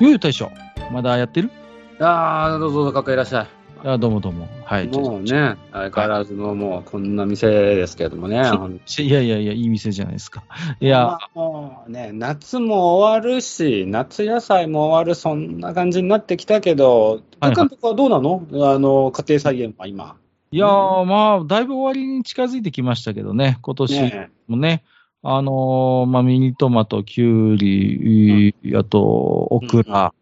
よい大将、まだやってる？ああ、どうぞどうぞ、かっこいらっしゃい。あどうもどうも。はい。もうね、相変わらずのもうこんな店ですけどもね。いやいやいや、いい店じゃないですか。いや、もうね、夏も終わるし、夏野菜も終わる、そんな感じになってきたけど、はいたかはどうなのあの、家庭菜園は今。いやー、まあ、だいぶ終わりに近づいてきましたけどね、今年ねもね。あのーまあ、ミニトマト、キュウリ、あと、オクラ、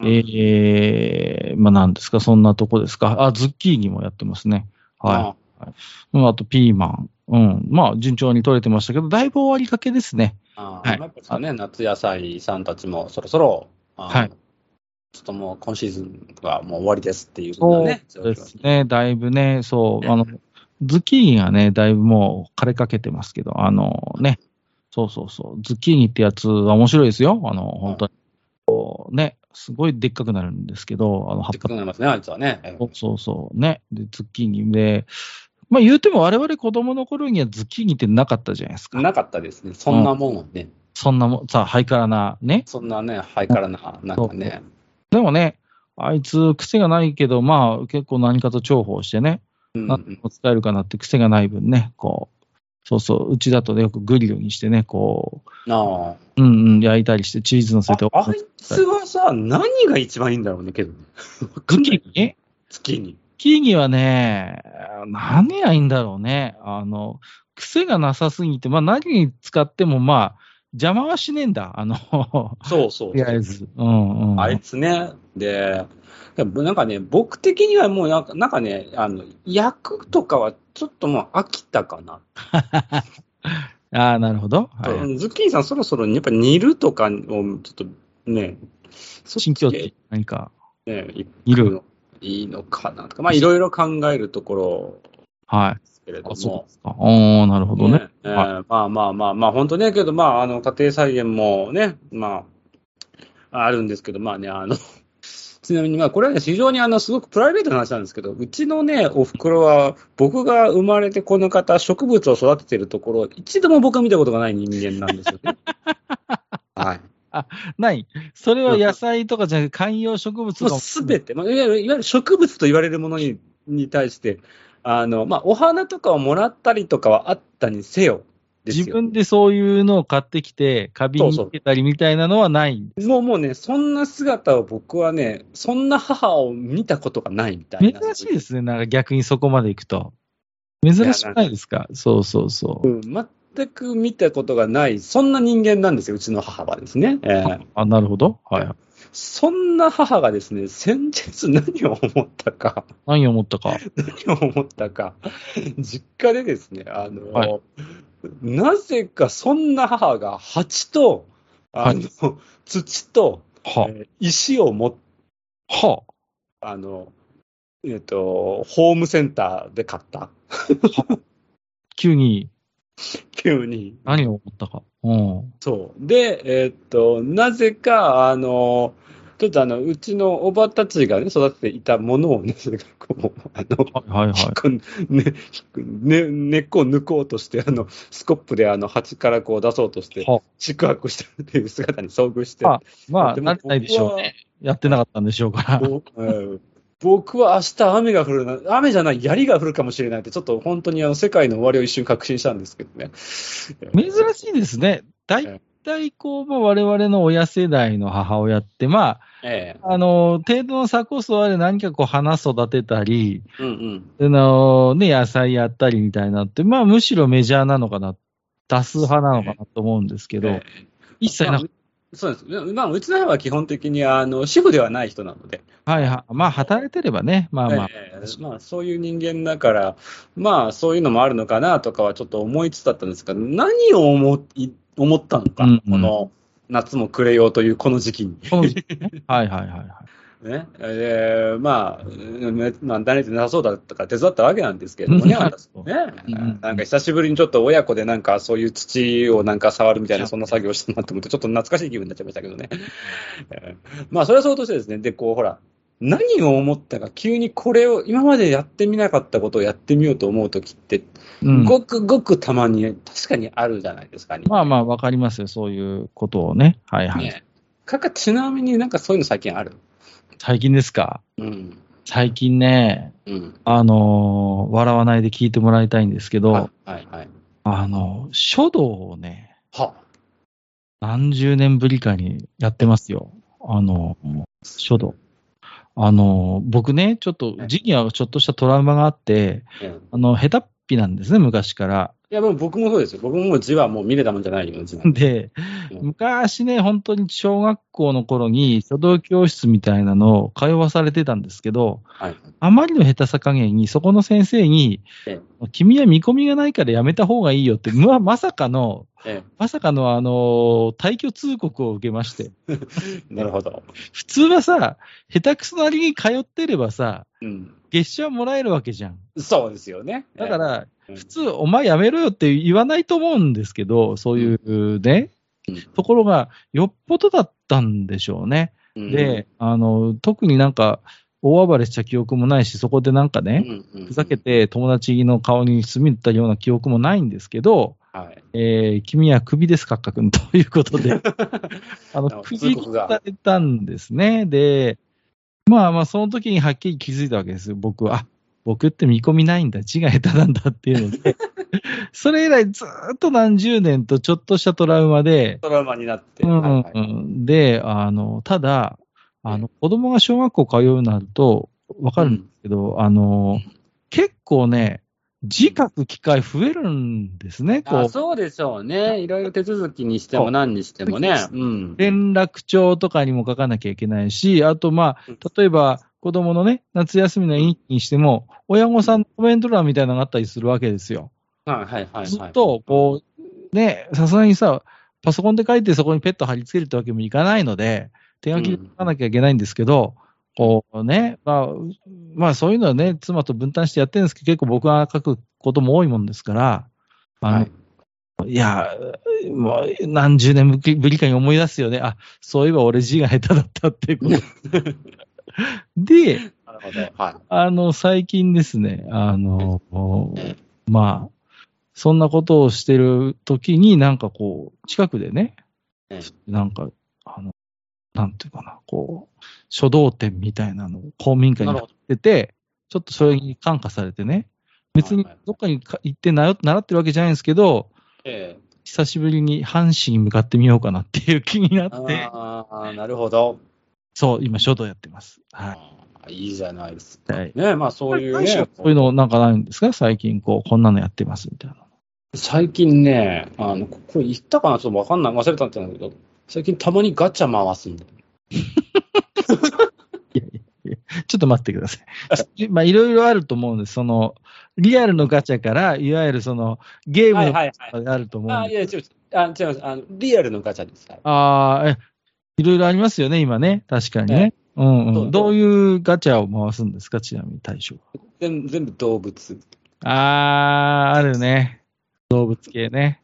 うんええまあ、なんですか、そんなとこですか。あ、ズッキーニもやってますね。はい。うんあと、ピーマン。うん。まあ、順調に取れてましたけど、だいぶ終わりかけですね。あはいやっぱさね、夏野菜さんたちもそろそろ、あはいちょっともう今シーズンはもう終わりですっていうそうね、ですね。だいぶね、そう、あの、ズッキーニがね、だいぶもう枯れかけてますけど、あのね、そうそうそう、ズッキーニってやつは面白いですよ。あの、本当に。こうね、すごいでっかくなるんですけど、あの、葉っでっぱかくなりますね、あいつはね。そうそうね。で、ズッキーニで、まあ言うても我々子供の頃にはズッキーニってなかったじゃないですか。なかったですね。そんなもんはね。そんなもん、さ、ハイカラな、ね。そんなね、ハイカラな、なんかね。でもね、あいつ癖がないけど、まあ結構何かと重宝してね、うん何でも使えるかなって癖がない分ね、こう、そうそう、うちだとね、よくグリルにしてね、こあう、うんうん、焼いたりして、チーズ乗せて、ああいつはさ、何が一番いいんだろうね、けどね。わかズッんないキーニ月に。キーニはね、何がいいんだろうね。あの、癖がなさすぎて、まあ何に使ってもまあ、邪魔はしねえんだ。あの、そうそうとりあえず。うんうん。あいつね、で、なんかね、僕的にはもうなんかなんかね、あの、焼くとかはちょっともう飽きたかな。ああ、なるほど。はい。ズッキーニさんそろそろやっぱ煮るとかをちょっとね、新境地、何か。ね、煮るのいいのかなとか、まあいろいろ考えるところはい。けれどあ、そうもで。すか。おー、なるほどね。ねえーまあまあまあまあ、本当ね、けど、まあ、あの、家庭菜園もね、まあ、あるんですけど、まあね、あの、ちなみに、まあ、これはね、非常にあの、すごくプライベートな話なんですけど、うちのね、お袋は、僕が生まれてこの方、植物を育ててるところ、一度も僕は見たことがない人間なんですよね。はい。ない。それは野菜とかじゃなくて観葉植物もうが。すべて、まあ、いわゆるいわゆる植物と言われるものにに対して、あの、まあ、お花とかをもらったりとかはあったにせよ、自分でそういうのを買ってきて、花瓶につけたりみたいなのはない。もうもうね、そんな姿を僕はね、そんな母を見たことがないみたいな。珍しいですね。なんか逆にそこまで行くと。珍しくないですか？そうそうそう。うん。全く見たことがない、そんな人間なんですよ、うちの母はですね。えーあ、なるほど。はい。そんな母がですね、先日何を思ったか、何を思ったか。何を思ったか、実家でですね、あの、はい。なぜかそんな母が蜂と、あの、土と、は。えー石を持っは。あの、えっ、と、ホームセンターで買った。急に 急に。何を思ったか。うん。そう。で、えっ、と、なぜか、あの、ちょっとあの、うちのおばたちがね、育てていたものをね、それがこう、あの、はいはいはい。ね、ね、根っこを抜こうとして、あの、スコップであの、鉢からこう出そうとして、は宿泊してるっていう姿に遭遇して、あまあ、でも慣れないでしょうね。やってなかったんでしょうから。僕は明日雨が降るな、雨じゃない、槍が降るかもしれないって、ちょっと本当にあの世界の終わりを一瞬確信したんですけどね。珍しいですね。大体こう、まあ、我々の親世代の母親って、まええ。あ、あの、程度の差こそあれ何かこう花育てたり、うんうん。あの、ね、野菜やったりみたいなって、まあむしろメジャーなのかな、多数派なのかなと思うんですけど、え一切なくまあそうです。まあ、うちの母は基本的に、あの、主婦ではない人なので、はいはい。まあ働いてればね、まあまあ。ええまあ、そういう人間だから、まあ、そういうのもあるのかなとかはちょっと思いつつだったんですが、何を思い思ったのか、うんうんこの、夏も暮れようというこの時期に。期ね。はいはいはいはい。ね。えー、まあ、ねまあ、誰でなさそうだったから手伝ったわけなんですけれどもね、ねうん。なんか久しぶりにちょっと親子でなんかそういう土をなんか触るみたいな、そんな作業をしたなと思って、ちょっと懐かしい気分になっちゃいましたけどね。えーまあ、それはそうとしてですね、で、こう、ほら、何を思ったか、急にこれを、今までやってみなかったことをやってみようと思うときって、うん、ごくごくたまに確かにあるじゃないですか、ね。まあまあ、わかりますよ。そういうことをね。はいはい。ね。かか、ちなみになんかそういうの最近ある？最近ですか？うん。最近ね、うん。あのー笑わないで聞いてもらいたいんですけど、はい、はい、はい。あの、書道をね、は。何十年ぶりかにやってますよ。あの、書道。あの、僕ね、ちょっと、時期はちょっとしたトラウマがあって、うんあの、下手っぴなんですね、昔から。いや、僕もそうですよ。僕も字はもう見れたもんじゃないよ、字なんてでうん、昔ね、本当に小学校の頃に書道教室みたいなのを通わされてたんですけど、はい。あまりの下手さ加減に、そこの先生にえ、君は見込みがないからやめた方がいいよって、ままさかの、えまさかのあの、退去通告を受けまして。え、なるほど。普通はさ、下手くそなりに通ってればさ、うん。月謝もらえるわけじゃん。そうですよね。だから、ええ、普通、お前やめろよって言わないと思うんですけど、そういうね、うんところが、よっぽどだったんでしょうね。うんで、、あの、特になんか、大暴れした記憶もないし、そこでなんかね、ふざけ、て友達の顔に墨塗ったような記憶もないんですけど、はい。えー君は首です、カッカ君ということで、あの、なるほど首に通告がされたんですね。で、まあまあ、その時にはっきり気づいたわけですよ、僕は。あ、僕って見込みないんだ、字が下手なんだっていうので、それ以来ずーっと何十年とちょっとしたトラウマで、トラウマになって。うんはいはい。うんで、あの、ただ、あの、子供が小学校通うようになると、わかるんですけど、あの、結構ね、字書く機会増えるんですね、こあう。そうでしょうね。い。ろいろ手続きにしても何にしてもね。う。ん。連絡帳とかにも書かなきゃいけないし、あと、まうん。あ、例えば、子供のね、夏休みの日記にしても、親御さんのコメント欄みたいなのがあったりするわけですよ。はいはいはいはい。ずっと、こう、ね、さすがにさ、パソコンで書いてそこにペット貼り付けるってわけにもいかないので、手書きで書かなきゃいけないんですけど、こうね、まあ、まあそういうのはね、妻と分担してやってるんですけど、結構僕が書くことも多いもんですから、はいいや、もう何十年ぶりぶりかに思い出すよね。あ、そういえば俺字が下手だったっていうこと。で。はい。あの、最近ですね、あのえ、まあ、そんなことをしてる時になんかこう、近くでね、えなんか、あの、なんていうかな、こう、書道展みたいなのを公民館にやってて、ちょっとそれに感化されてね、別にどっかにか行って習習ってるわけじゃないんですけど、ええ。久しぶりに阪神に向かってみようかなっていう気になって、ああ、なるほど。そう、今書道やってます。はあーいいじゃないですい。か。はい。ねまあそういうね。そういうのなんかないんですか？最近こう、こんなのやってますみたいな。最近ね、あの、ここれ言ったかな？ちょっとわかんない。忘れたんだけど、最近たまにガチャ回すんだよ。いやいやいやちょっと待ってください。まあ、いろいろあると思うんです。その、リアルのガチャから、いわゆるその、ゲームのはいはいはい。ガチャがあると思うんあ、です。いや、違う、あ違います。あの、リアルのガチャです。はいああ、え、いろいろありますよね、今ね。確かにね。うんどういうガチャを回すんですか、ちなみに対象は。全部全部動物。あー、あるね。動物系ね。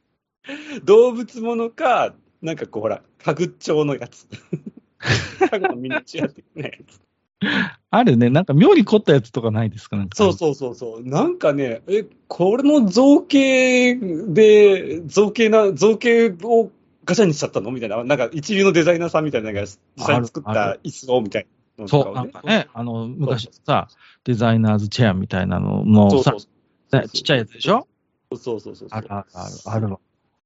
動物ものか、なんかこう、ほら、家具調のやつ。家具のミニチュア的なやつ。あるね。なんか妙に凝ったやつとかないですかなんか。そうそうそうそう。なんかね、え、これの造形で、造形な、造形をガチャにしちゃったの？みたいな。なんか一流のデザイナーさんみたいなのが実際に作っあた椅子をみたいなのそう、なんかね、あの、昔さ、デザイナーズチェアみたいなののさちっちゃいやつでしょ？そうそうそう。あるあるある、ある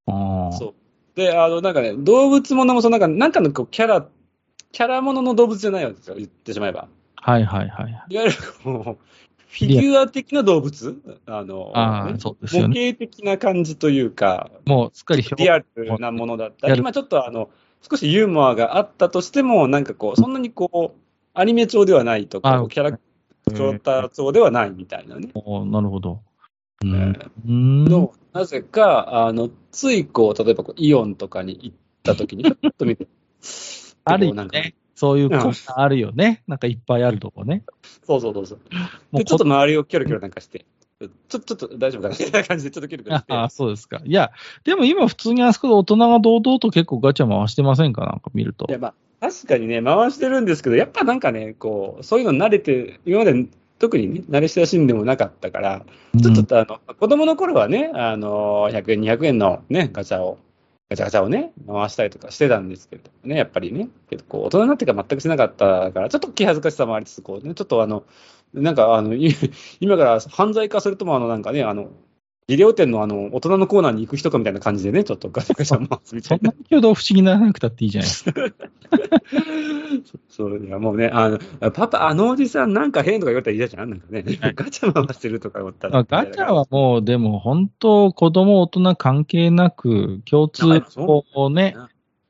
わ。そう。で、あの、なんかね、動物ものも、そのなんか、なんかのこうキャラ、キャラものの動物じゃないわけですよ、言ってしまえば。はいはいはい。いわゆるフィギュア的な動物？あの、あそうですよね模型的な感じというか、もうすっかりリアルなものだったり、今ちょっとあの、少しユーモアがあったとしても、なんかこう、そんなにこう、アニメ調ではないとか、あキャラクター調ではないみたいなね。おなるほど。うえん。んのなぜか、あの、ついこう、例えばこうイオンとかに行った時に、ちょっと見て。あるよなんかね。そういうコーナーあるよね。なんかいっぱいあるとこね。そうそうそうそう。もうで、ちょっと周りをキョロキョロなんかして、ちょ、ちょっと大丈夫かなみたいな感じで、ちょっとキョロキョロして。ああ、そうですか。いや、でも今普通にあそこで大人が堂々と結構ガチャ回してませんか？なんか見るとい。や、まあ、確かにね、回してるんですけど、やっぱなんかね、こう、そういうの慣れて、今まで特にね、慣れ親しんでもなかったから、ちょっとあの、子供の頃はね、あの、100円、200円のね、ガチャを、ガチャガチャをね、回したりとかしてたんですけどね、やっぱりね、けどこう大人になってから全くしなかったから、ちょっと気恥ずかしさもありつつ、こうね、ちょっとあの、なんかあの、今から犯罪化するとも、あの、なんかね、あの、ビデオ店のあの、大人のコーナーに行く人かみたいな感じでね、ちょっとガチャガチャ回すみたいなそんな。挙動不思議にならなくたっていいじゃないですか。そう、いや、もうね、あの、パパ、あのおじさんなんか変とか言われたら嫌じゃん？なんかね、ガチャ回してるとか思ったら。あガチャはもう、でも本当、子供、大人関係なく、共通あそうこうね、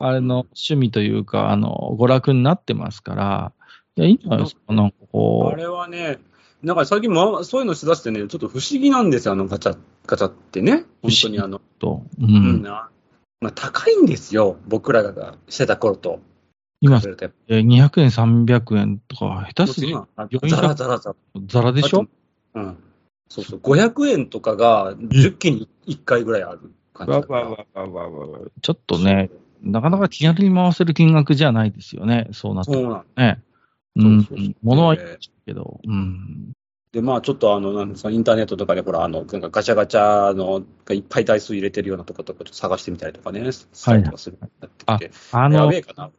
あれの趣味というか、あの、娯楽になってますから、いや、いいんじゃないですか、なんかこあれはね、なんか最近もそういうのしだしてね、ちょっと不思議なんですよ、あのガチャ、ガチャってね。本当にあの、うと、ううんまあ、高いんですよ、僕らがしてた頃と。今比、べるとやっえー200円、300円とか、下ぱ手すぎる。あ400ザラザラザラ。ザラでしょ？うん。そうそう、500円とかが10期に1回ぐらいある感じだから。ちょっとね、なかなか気軽に回せる金額じゃないですよね、そうなってくるそうなん。うんそうそうそう。物はいいけど、うん。で、まあちょっとあの、なんですか、インターネットとかでほら、あの、なんかガチャガチャのがいっぱい台数入れてるようなとことかちょっと探してみたりとかね、したりとかするようになってきて、あのやべ、えかな。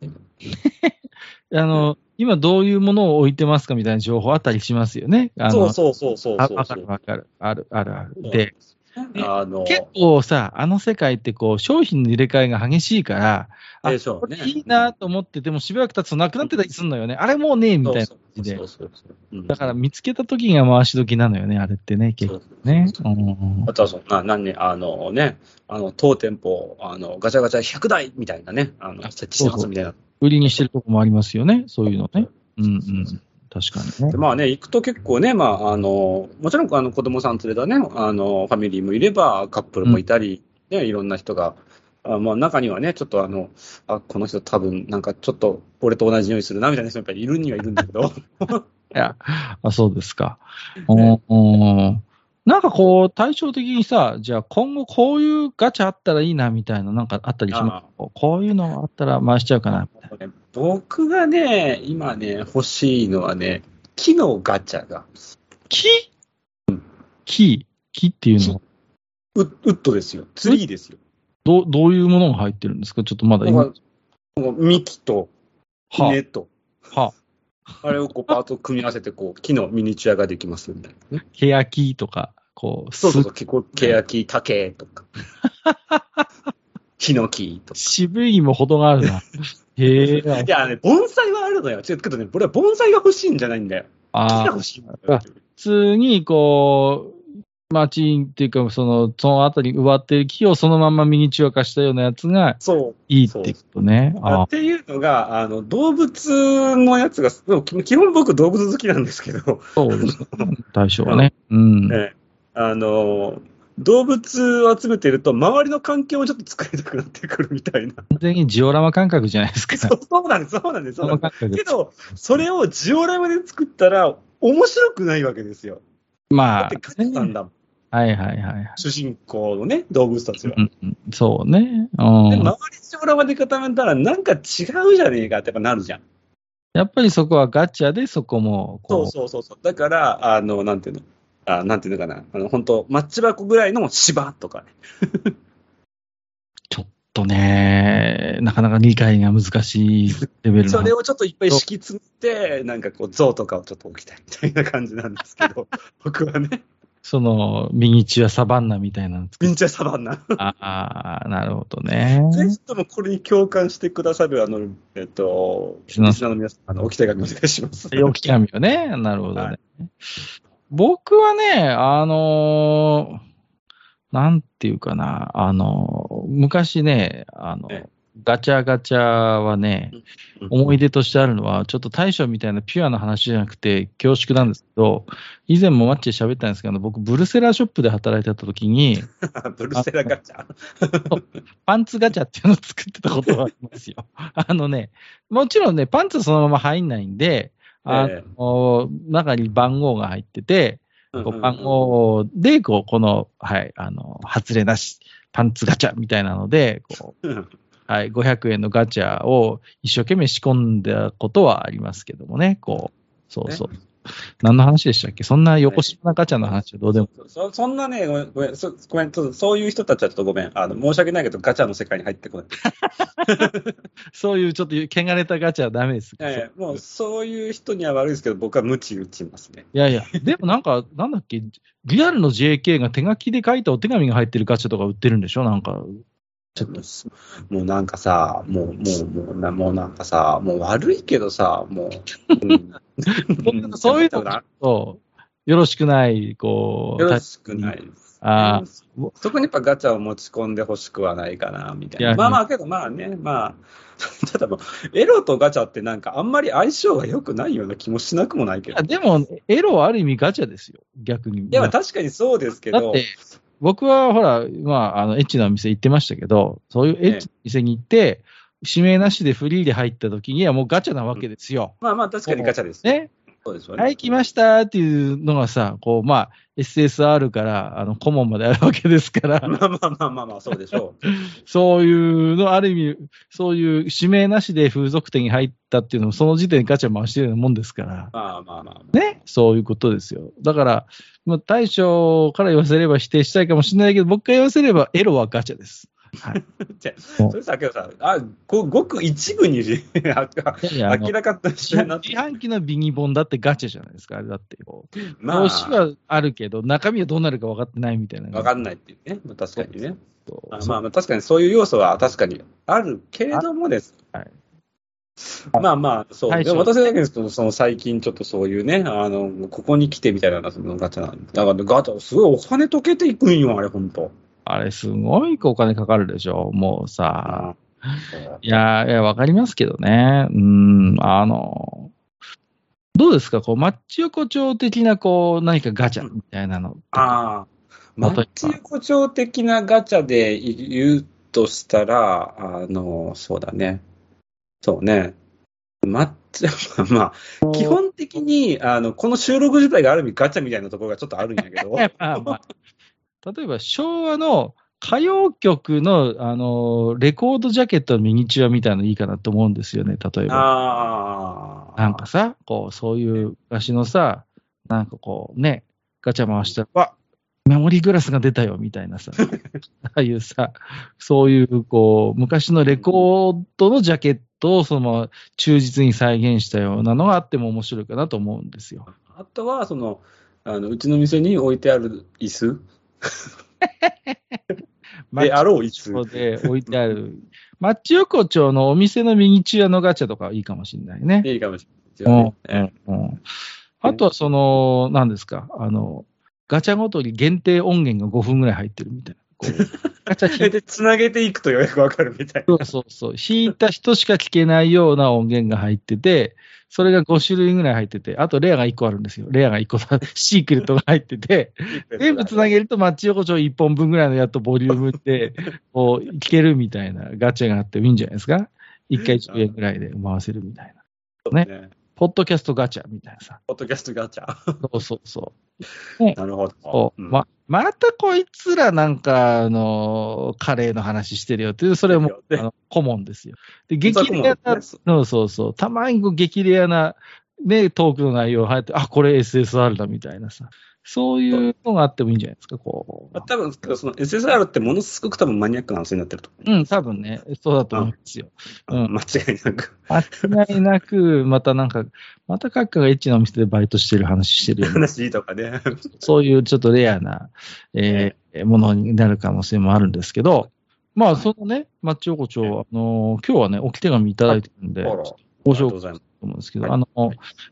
あの、今どういうものを置いてますかみたいな情報あったりしますよね。そうそうそうそうあわかそうそう。るわかる。ある、あるある。で、あの、結構さ、あの世界ってこう、商品の入れ替えが激しいから、あ、ねこれいいなと思っててもしばらく経つとなくなってたりするのよね。あれもうねえみたいな感じでだから見つけた時が回し時なのよね、あれってね、結構ね。うんあとはそんな、何ね、あのね、あの、当店舗、あの、ガチャガチャ100台みたいなね、あの、設置してますみたいな。売りにしてるとこもありますよね、そういうのね。うんうん。確かにね。で。まあね、行くと結構ね、まあ、あの、もちろん、あの、子供さん連れたね、あの、ファミリーもいれば、カップルもいたり、ね、いろんな人が、あまあ、中にはね、ちょっとあの、あ、この人多分、なんかちょっと、俺と同じ匂いするな、みたいな人やっぱりいるにはいるんだけど、いや、あ、そうですか。おーなんかこう、対照的にさ、じゃあ今後こういうガチャあったらいいなみたいな、なんかあったりします？こういうのあったら回しちゃうかなみたいな。僕がね、今ね、欲しいのはね、木のガチャが、木？木？木っていうの？はウウッドですよ。ツリーですよ。どう、どういうものが入ってるんですか？ちょっとまだ今。幹とは根と、はあ。れをこうパート組み合わせて、こう、木のミニチュアができますみたいなね。ケヤキとか、こう、そうそうそう、ケヤキ、竹とか、ヒノキとか。渋いにも程があるな。へえ。いやね、盆栽はあるのよ。違うけどね、俺は盆栽が欲しいんじゃないんだよ。木がああ、欲しいんだよ。普通に、こう、街っていうか、その、そのあたり植わってる木をそのままミニチュア化したようなやつがそう。いいってことね。あっていうのが、あの、動物のやつが、基本僕動物好きなんですけど、そうですね。対象はね。うん。え えあの、動物を集めてると、周りの環境をちょっと作りたくなってくるみたいな。完全にジオラマ感覚じゃないですか。そうそうなんです、そうなんです、そうなんです。け。ど、それをジオラマで作ったら、面白くないわけですよ。だまあって、ガチャなんだもん。はいはいはいはい。主人公のね、動物たちは。うんうんそうね。うで、ん。周りジオラマで固めたら、なんか違うじゃねえかってやっぱなるじゃん。やっぱりそこはガチャでそこも、そう、そうそうそう。だから、あの、なんていうの、あなんていうのかな、あの、本当マッチ箱ぐらいの芝とかね。ちょっとね、なかなか理解が難しいレベルのそれをちょっといっぱい敷き詰めて、なんかこう、像とかをちょっと置きたいみたいな感じなんですけど、僕はね、その、ミニチュアサバンナみたいな。ミンチャサバンナ。ああ、なるほどね。ぜひともこれに共感してくださる、あの、えっと、リスナーの皆さん、あの、お期待がお願いします。おき紙をね。なるほどね。は僕はね、あのーなんていうかな、あのー昔ね、あのえ、ガチャガチャはね、思い出としてあるのは、ちょっと大将みたいなピュアな話じゃなくて恐縮なんですけど、以前もマッチで喋ったんですけど、僕、ブルセラーショップで働いてた時に、ブルセラガチャ？パンツガチャっていうのを作ってたことがありますよ。あのね、もちろんね、パンツそのまま入んないんで、あの、中に番号が入ってて、番号で、こう、この、はい、あの、外れなし、パンツガチャみたいなので、こう、はい、500円のガチャを一生懸命仕込んだことはありますけどもね、こう、そうそう。何の話でしたっけ？そんな横島なガチャの話はどうでも、そそんなね、ごめん、ごめん、そごめんそそういう人たちはちょっとごめん。あの、申し訳ないけど、ガチャの世界に入ってこない。そういうちょっと汚れたガチャはダメです。いやいやもう、そういう人には悪いですけど、僕は無知打ちますね。いやいや、でもなんか、なんだっけ、リアルの JK が手書きで書いたお手紙が入ってるガチャとか売ってるんでしょ？なんか、ちょっと、もうなんかさ、もう、もう、もうな、もうなんかさ、もう悪いけどさ、もう。うん、そういうのが、よろしくない、こう。よろしくないです。あ特にやっぱガチャを持ち込んでほしくはないかな、みたいな。まあまあ、けどまあね、まあ、ただもう、エロとガチャってなんかあんまり相性が良くないような気もしなくもないけど。でも、エロはある意味ガチャですよ、逆に。いや、確かにそうですけど。だって、僕はほら、まあ、あの、エッチなお店行ってましたけど、そういうエッチな店に行って、指名なしでフリーで入った時にはもうガチャなわけですよ。まあまあ、確かにガチャですね。そうですよね。はい、来ましたっていうのがさ、こう、まあ、SSR から、あの、顧問まであるわけですから。まあまあまあまあまあ、そうでしょう。そういうの、ある意味、そういう指名なしで風俗店に入ったっていうのも、その時点でガチャ回してるようなもんですから。まあまあまあ。ね？そういうことですよ。だから、まあ、大将から言わせれば否定したいかもしれないけど、僕から言わせればエロはガチャです。はい。じゃそれさ、けどさ、あ、ごごく一部に 明らかとしてな自販機のビニボンだってガチャじゃないですか、あれだって。まあ、帽子はあるけど、中身はどうなるか分かってないみたいな。分かんないっていうね。確かにね。あまあまあ、確かにそういう要素は確かにあるけれどもです。はい。まあまあ、そう。でも私だけですけど、その最近ちょっとそういうね、あの、ここに来てみたいな、そのガチャなんだからガチャ、すごいお金溶けていくんよ、あれ、ほんと。あれ、すごいお金かかるでしょ、もうさ。いや、いや、わかりますけどね。うん、あの、どうですか？こう、マッチ横丁的な、こう、何かガチャみたいなの。ああ。マッチ横丁的なガチャで言うとしたら、あの、そうだね。そうね。マッチ、まあ、基本的に、あの、この収録自体がある意味ガチャみたいなところがちょっとあるんやけど。まあまあ、例えば、昭和の歌謡曲の、あの、レコードジャケットのミニチュアみたいなのいいかなと思うんですよね、例えば。あなんかさ、こう、そういう昔のさ、なんかこうね、ガチャ回したら、わメモリーグラスが出たよ、みたいなさ、ああいうさ、そういう、こう、昔のレコードのジャケットを、その、忠実に再現したようなのがあっても面白いかなと思うんですよ。あとは、その、あの、うちの店に置いてある椅子 であろう椅子。で置いてある。マッチ横丁のお店のミニチュアのガチャとかいいかもしれないね。いいかもしれないですよね。うんうん、あとはその、何ですか、あの、ガチャごとに限定音源が5分ぐらい入ってるみたいな。こう ガチャ引いで、つなげていくとよくわかるみたいな。そうそうそう。弾いた人しか聞けないような音源が入ってて、それが5種類ぐらい入ってて、あとレアが1個あるんですよ。レアが1個、シークレットが入ってて、全部つなげるとマッチ横丁1本分ぐらいのやっとボリュームで、こう、聞けるみたいなガチャがあってもいいんじゃないですか ?1 回10円ぐらいで回せるみたいな。ね。ねポッドキャストガチャみたいなさ。ポッドキャストガチャ。そうそうそう。ね、なるほど。そうま、またこいつらなんか、あの、カレーの話してるよっていう、それも、あの、顧問ですよ。で、激レアな、そうそうそう。たまにこう激レアな、ね、トークの内容が入って、あ、これ SSR だみたいなさ。そういうのがあってもいいんじゃないですか、こう。多分、その SSR ってものすごく多分マニアックな話になってるとうん、多分ね、そうだと思うんですよ。うん、間違いなく。間違いなく、またなんか、また閣下がエッチなお店でバイトしてる話してるよ、ね。話とかね。そういうちょっとレアな、えー、ものになる可能性もあるんですけど、まあ、そのね、マッチ横丁、あのー、今日はね、置き手紙いただいてるんで、ご紹介と思うんですけど、あの、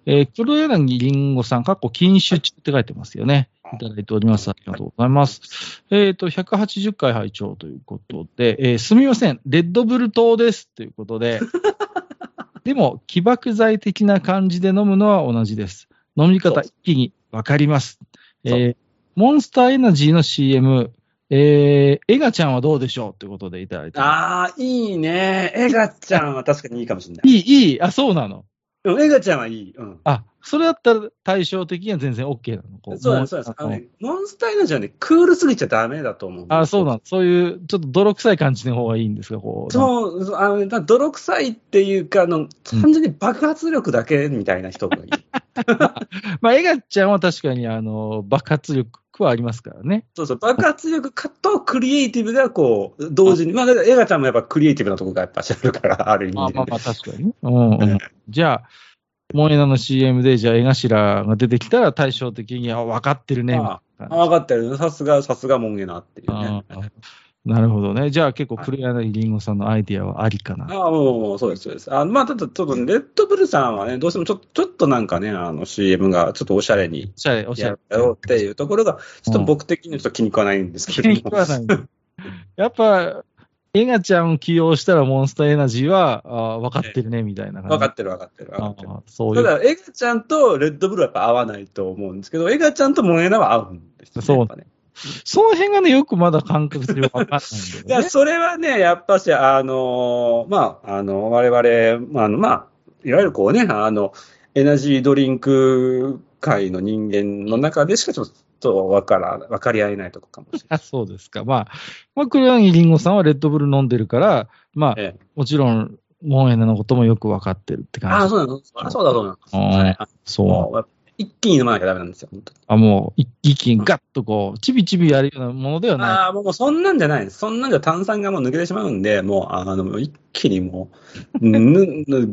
えー黒柳りんごさん、かっこ禁酒中って書いてますよね。いただいております。ありがとうございます。えっ、と、180回拝聴ということで、えーすみません、レッドブル糖です。ということで、でも、起爆剤的な感じで飲むのは同じです。飲み方一気にわかります。えーモンスターエナジーの CM、えー、エガちゃんはどうでしょうということでいただいて。ああ、いいね。エガちゃんは確かにいいかもしれない。いい、いい、あ、そうなの。うんエガちゃんはいい。うん。あ、それだったら対照的には全然 OK なの？こそうです、そうです。あのね、モンスターエナジーはね、クールすぎちゃダメだと思うあ、そうなの。そういう、ちょっと泥臭い感じの方がいいんですか、こう。そう、あのね、だ泥臭いっていうか、あの、単純に爆発力だけみたいな人がいい。まあ、エガちゃんは確かに、あの、爆発力はありますからね。そうそう、爆発力かとクリエイティブではこう、同時に。まあ、エガちゃんもやっぱクリエイティブなところがやっぱしあるから、ある意味で。まあまあまあ、確かにね。うんうん。じゃあ、モンエナの CM で、じゃあ、江頭が出てきたら対照的に、あ、分かってるね、みたいなあ分かったよ。さすが、さすがモンゲナっていうね。なるほどね。じゃあ結構、黒柳りんごさんのアイディアはありかな。ああ、もう、そうです、そうです。あまあ、ただ、ちょっと、レッドブルさんはね、どうしてもちょっと、ちょっとなんかね、あの CM がちょっとおしゃれにおしゃれ、おしゃれ。やろうっていうところが、ちょっと僕的にはちょっと気に食わないんですけども。に食わない。やっぱ、エガちゃんを起用したらモンスターエナジーは、あー分かってるね、みたいな感じ。分かってる分かってる分かあってる。ーそういう。ただ、エガちゃんとレッドブルはやっぱ合わないと思うんですけど、エガちゃんとモンエナは合うんですよね。そうね。その辺がね、よくまだ感覚で分かんないや、ね。それはね、やっぱし、あのまあ、あの、我々、まあ、あの、まあ、いわゆるこうね、あの、エナジードリンク界の人間の中でしかちょっとわから、わかり合えないとこかもしれない。あ そうですか。まあ、まあ、黒柳りんごさんはレッドブル飲んでるから、まあ、ええもちろん、モンエナのこともよく分かってるって感じ。ああ、そうなのあそうだ、そうなの。はいあそう。一気に飲まなきゃダメなんですよ、本当に。あ、もう、い一気にガッとこう、ちびちびやるようなものではない。ああ、もうそんなんじゃないです。そんなんじゃ炭酸がもう抜けてしまうんで、もう、あの、一気にもう、ぬ、ぬ、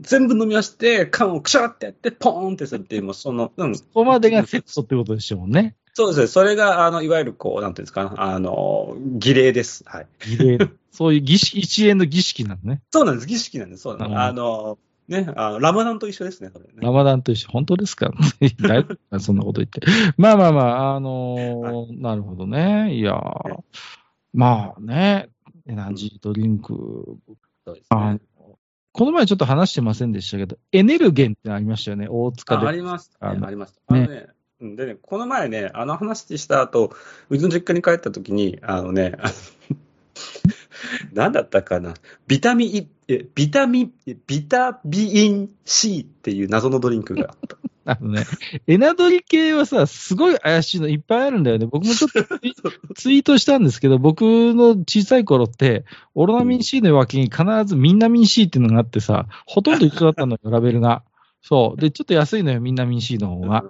全部飲みまして、缶をクシャーってやって、ポーンってするっていう、もうその、うん、ここまでがセットってことでしょうね。そうですね。それが、あの、いわゆるこう、なんていうんですか、あの、儀礼です。はい。儀礼そういう儀式、一円の儀式なのね。そうなんです。儀式なんです。そうなんです。うんあの、ね、あのラマダンと一緒ですね、ね。ラマダンと一緒。本当ですか？大丈夫かそんなこと言って。まあまあまあ、あのーなるほどね。いやーまあね、エナジードリンク。そうですあね。この前ちょっと話してませんでしたけど、エネルゲンってありましたよね、大塚で。ああります、ね。あります。あのね、うんでね、この前ね、あの話した後、うちの実家に帰った時に、あのね、なんだったかな、ビタミン、えビタミン、えビタビン C っていう謎のドリンクがあった。あのね、エナドリ系はさ、すごい怪しいのいっぱいあるんだよね。僕もちょっとツイ ツイートしたんですけど、僕の小さい頃って、オロナミン C の脇に必ずミンナミン C っていうのがあってさ、ほとんど一緒だったのよ、ラベルが。そう。で、ちょっと安いのよ、ミンナミン C の方が。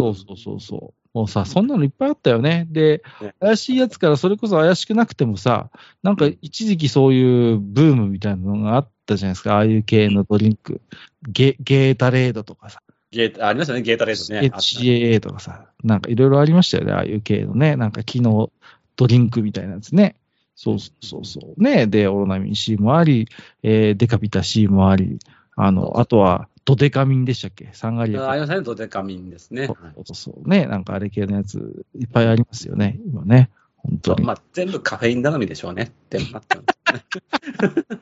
そうそうそうそう。もうさ、そんなのいっぱいあったよね。でね、怪しいやつからそれこそ怪しくなくてもさ、なんか一時期そういうブームみたいなのがあったじゃないですか。ああいう系のドリンク。ゲゲータレードとかさ。ゲータ、ありましたね、ゲータレードね。あった HCAA とかさ、なんかいろいろありましたよね、ああいう系のね、なんか機能ドリンクみたいなやつね。そうそうそうそう。ねで、オロナミン C もあり、えーデカビタ C もあり、あの、あとはドデカミンでしたっけ？サンガリア。ありましたね、ドデカミンですね。そはうそう。ね、なんかあれ系のやついっぱいありますよね、今ね。本い当に。まあ、全部カフェイン頼みでしょうねってなってますね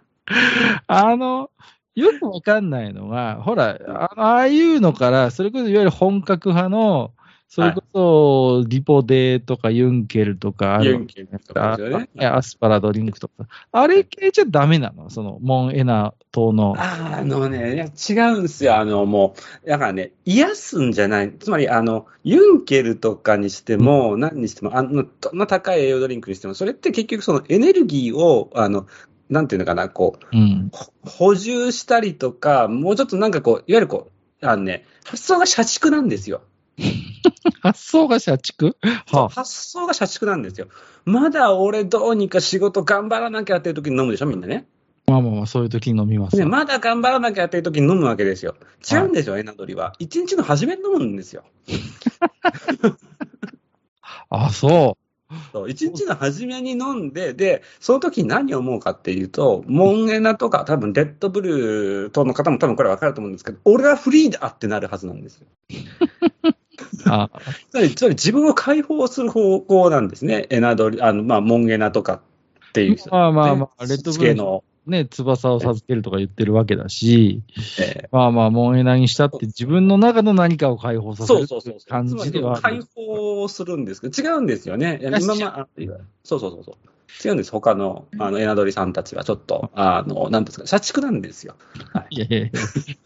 あの、よくわかんないのが、ほら、ああいうのから、それこそいわゆる本格派の、それこそ、リポデーとかユンケルとかあるユンケルとかねあアスパラドリンクとか。あれ系じゃダメなの？その、モンエナ島の。あのね、違うんですよ。あの、もう、だからね、癒すんじゃない。つまり、あの、ユンケルとかにしても、何にしても、あの、どんな高い栄養ドリンクにしても、それって結局そのエネルギーを、あの、なんていうのかな、こう、うん。ほ補充したりとか、もうちょっとなんかこう、いわゆるこう、あのね、発想が社畜なんですよ。発想が社畜？は発想が社畜なんですよ。まだ俺どうにか仕事頑張らなきゃっていう時に飲むでしょ、みんなね。あ、まあまあまあ、そういう時に飲みますね、わ。まだ頑張らなきゃっていう時に飲むわけですよ。違うんですよ、エナドリは。一日の初めに飲むんですよ。あ、そそう一日の初めに飲んで、で、その時に何を思うかっていうと、モンエナとか、多分レッドブルー等の方も多分これ分かると思うんですけど、俺はフリーだってなるはずなんですよ。あ つまり、自分を解放する方向なんですね。エナドリ、あの、まあ、モンエナとかっていう人、まあまあまあレッドブルの、ね、翼を授けるとか言ってるわけだし、えまあまあ、モンエナにしたって自分の中の何かを解放ーさせる。感じでは解放するんですけど、違うんですよね。や今まあ、そうそうそうそう。違うんです。他の、あの、エナドリさんたちはちょっと、あの、なんですか、社畜なんですよ。いやいやいや、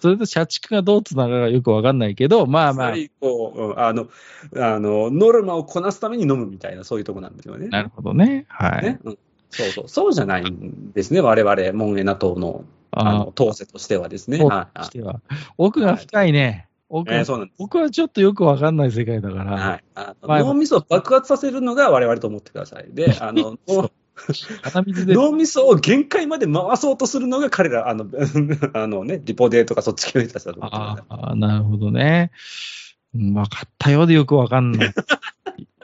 それと社畜がどうつながるかよくわかんないけど、まあまあこう、うんあの、あの、ノルマをこなすために飲むみたいな、そういうとこなんですよね。なるほどね。はい。ね、うんそうそう、そうじゃないんですね、我々、モンエナ党の、ああの、当世としてはですね。はいとしては。奥が深いね。奥えーそうなんです。僕はちょっとよくわかんない世界だから。はい。脳みそを爆発させるのが我々と思ってください。で、あの、脳みそを限界まで回そうとするのが彼ら、あの、あのね、リポデーとかそっち系の人たちだと思って。ああ、なるほどね。うんわかったようでよくわかんない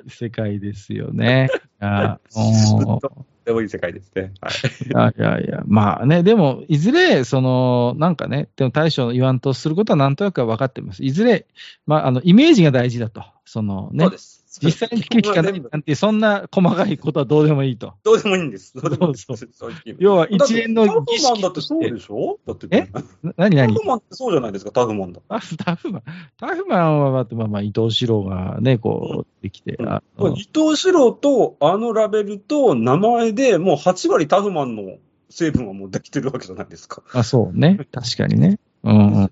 世界ですよね。いやおー でもいい世界ですね。はい。いやいやまあね、でも、いずれ、その、なんかね、でも大将の言わんとすることはなんとなくは分かってます。いずれ、まあ、あの、イメージが大事だと。そのねそう、です。実際に聞く聞かないなんて、そんな細かいことはどうでもいいと。どうでもいいんです。どうでもいいです。そう要は一連の儀式タフマンだってそうでしょ？だって。え？な何？何？タフマンってそうじゃないですか、タフマンだ。タフタフマン、タフマンは、まあ、まあまあ、伊藤四郎がね、こう、できて、伊藤四郎とあのラベルと名前でもう8割タフマンの成分はもうできてるわけじゃないですか。あ、そうね。確かにね。うんうん。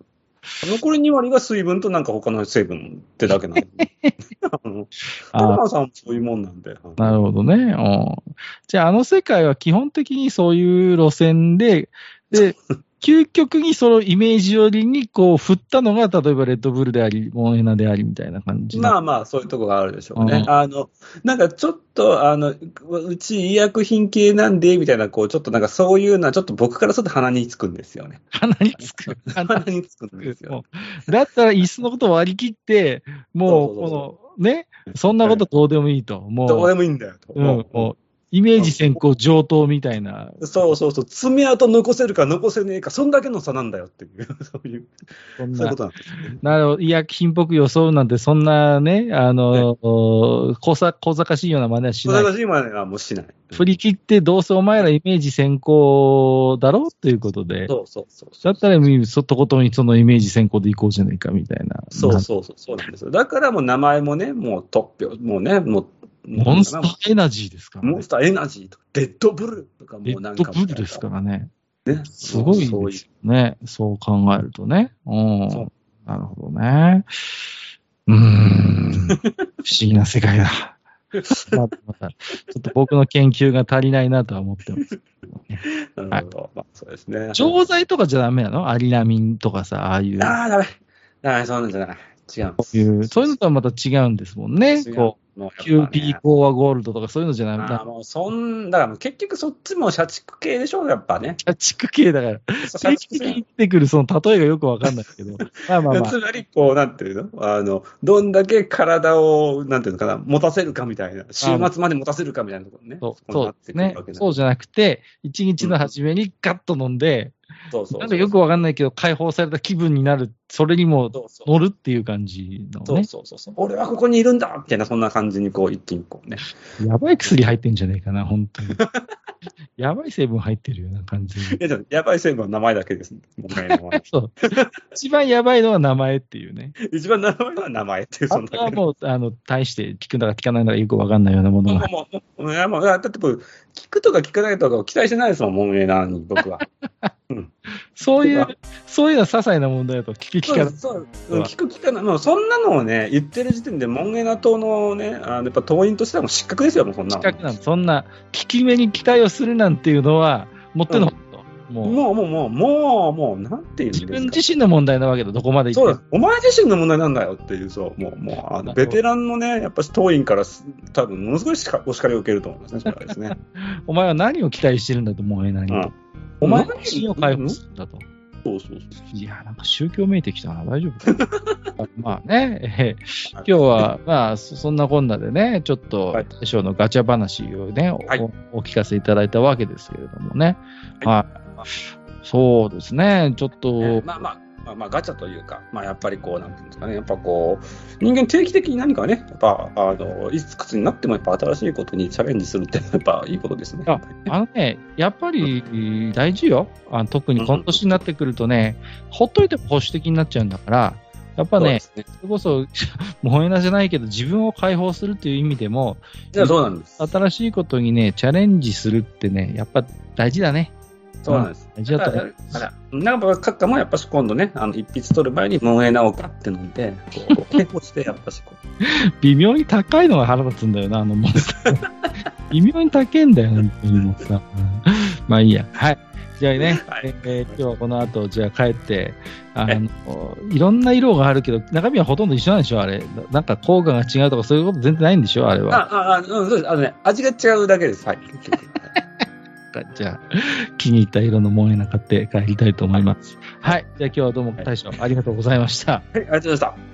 残り2割が水分となんか他の成分ってだけなんで。あのマンさんもそういうもんなんで。なるほどね。うん。じゃあ、あの世界は基本的にそういう路線で、で、究極にそのイメージ寄りにこう振ったのが、例えばレッドブルであり、モンエナでありみたいな感じなまあまあ、そういうとこがあるでしょうね。うんあの、なんかちょっと、あの、うち医薬品系なんで、みたいな、こう、ちょっとなんかそういうのは、ちょっと僕からすると鼻につくんですよね。鼻につく。鼻鼻につくんですよ。だったら、椅子のこと割り切って、もう、ね、そんなことどうでもいいと。もう、どうでもいいんだよと。うん、もう、イメージ先行上等みたいな。そうそうそう、爪痕残せるか残せねえか、そんだけの差なんだよっていう、そういう、そんなそういうこ、となんですよね。なるほど、医薬品っぽく装うなんて、そんなね、あの、小ざ小賢しいような真似はしない。それが今はもうしない。振り切って、どうせお前らイメージ先行だろということで、そうそうそうだったら、そとことんそのイメージ先行でいこうじゃないかみたいな。そうそうそう、そうなんですよ。だからもう名前もね、もう突拍、もうね、もう、モンスターエナジーですからねモンス。ターエナジーとか、デッドブルとかもうなんかブルですからね。ね。すごいですよね。そう考えるとね。うん。なるほどね。うーん。不思議な世界だ。また、また、ちょっと僕の研究が足りないなとは思ってます。なるほど。まあ、そうですね。錠剤とかじゃダメなの？アリナミンとかさ、ああいう、ああ、ダメ。ダメ、そうなんじゃない。違うういう、そういうのとはまた違うんですもんね。違うこもうう、やっぱね。QP コアゴールドとかそういうのじゃなああ、くもうそん、だから結局そっちも社畜系でしょ、やっぱね。て、社畜系だから、社定期畜系。的に出てくるその例えがよくわかんないけど、まあまあまあ。つ、まり、こう、なんていうの？あの、どんだけ体を、なんていうのかな、持たせるかみたいな、週末まで持たせるかみたいなところね。そうこそうですねそうじゃなくて、一日の初めにガッと飲んで、そうそうなんかよくわかんないけど、解放された気分になる、それにも乗るっていう感じのそうね。そうそうそう。俺はここにいるんだみたいな、そんな感じに、こう、一気にこうね。やばい薬入ってんじゃねえかな、本当に。やばい成分入ってるような感じ。いや、やばい成分は名前だけです。もうねもうそう。一番やばいのは名前っていうね。一番名前は名前っていう、あそんなとはもう、あの、大して聞くんだか聞かないんだかよくわかんないようなものが。もう、もう、もう、いやもうだって僕、聞くとか聞かないとかを期待してないですもん、モンエナに、僕は。そういうそういうのは些細な問題だと聞く聞かない。そうそう聞く聞かない、もうそんなのをね、言ってる時点で、モンエナ党のね、あのやっぱ党員としてはもう失格ですよ、もうそんなの。近くなの。そんな、聞き目に期待をするなんていうのは、もってのほかと。もう、もう、もう、もう、もう、もう、なんていうんです自か。分自身の問題なわけだ、どこまで行ってそうだ、お前自身の問題なんだよっていう、そう、もう、もう、あのベテランのね、やっぱり党員からす、多分ものすごいしかお叱りを受けると思いますね、それはですね。お前は何を期待してるんだと思えない、うんお前自身を解放するんだと。そうそうそう。いや、なんか宗教めいてきたな。大丈夫かな まあね、えー今日は、まあ、そそんなこんなでね、ちょっとはい、大将のガチャ話をね、おはいお聞かせいただいたわけですけれどもね。ははい。そうですね、ちょっと、まあまあ、まあ、まあ、ガチャというか、まあ、やっぱりこう、なんていうんですかね、やっぱこう、人間定期的に何かね、やっぱ、あの、いくつになってもやっぱ新しいことにチャレンジするって、やっぱいいことですね。ああのね、やっぱり大事よ。あの特にこの年になってくるとね、ほっといても保守的になっちゃうんだから、やっぱね、そね。それこそ、萌えなじゃないけど、自分を解放するという意味でも、じゃあそうなんです？新しいことにね、チャレンジするってね、やっぱ大事だね。そうなんです。大事だとだから、だからなんか、閣下もやっぱし今度ね、あの、一筆取る前に、萌えなおかって飲んで、こう、結構して、やっぱしこう、微妙に高いのが腹立つんだよな、あのモンスター。微妙に高いんだよ、本当にもうさ。まあいいや。はい。じゃあね、はいえー今日はこの後、じゃあ帰って、あの、いろんな色があるけど、中身はほとんど一緒なんでしょあれ。ななんか効果が違うとかそういうこと全然ないんでしょあれは。あ、あ、あ、うん、そうです。あのね、味が違うだけです。はい。結局じゃあ、気に入った色の萌えな買って帰りたいと思います。はい。じゃあ今日はどうも大将、ありがとうございました。はい、ありがとうございました。